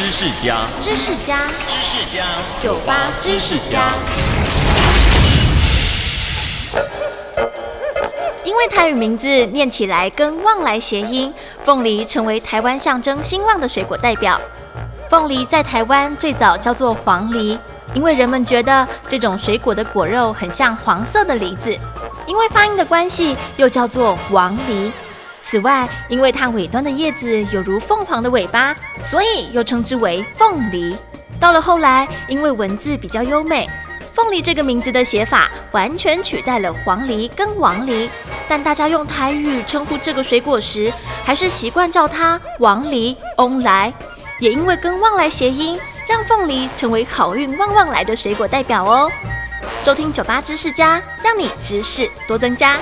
知识家，知识家，知识家，酒吧知识家。因为台语名字念起来跟旺来谐音，凤梨成为台湾象征兴旺的水果代表。凤梨在台湾最早叫做黄梨，因为人们觉得这种水果的果肉很像黄色的梨子，因为发音的关系又叫做黄梨。此外，因为它尾端的叶子有如凤凰的尾巴，所以又称之为凤梨。到了后来，因为文字比较优美，凤梨这个名字的写法完全取代了黄梨跟王梨。但大家用台语称呼这个水果时，还是习惯叫它王梨、翁来。也因为跟旺来谐音，让凤梨成为好运旺旺来的水果代表哦。收听酒吧知识家，让你知识多增加。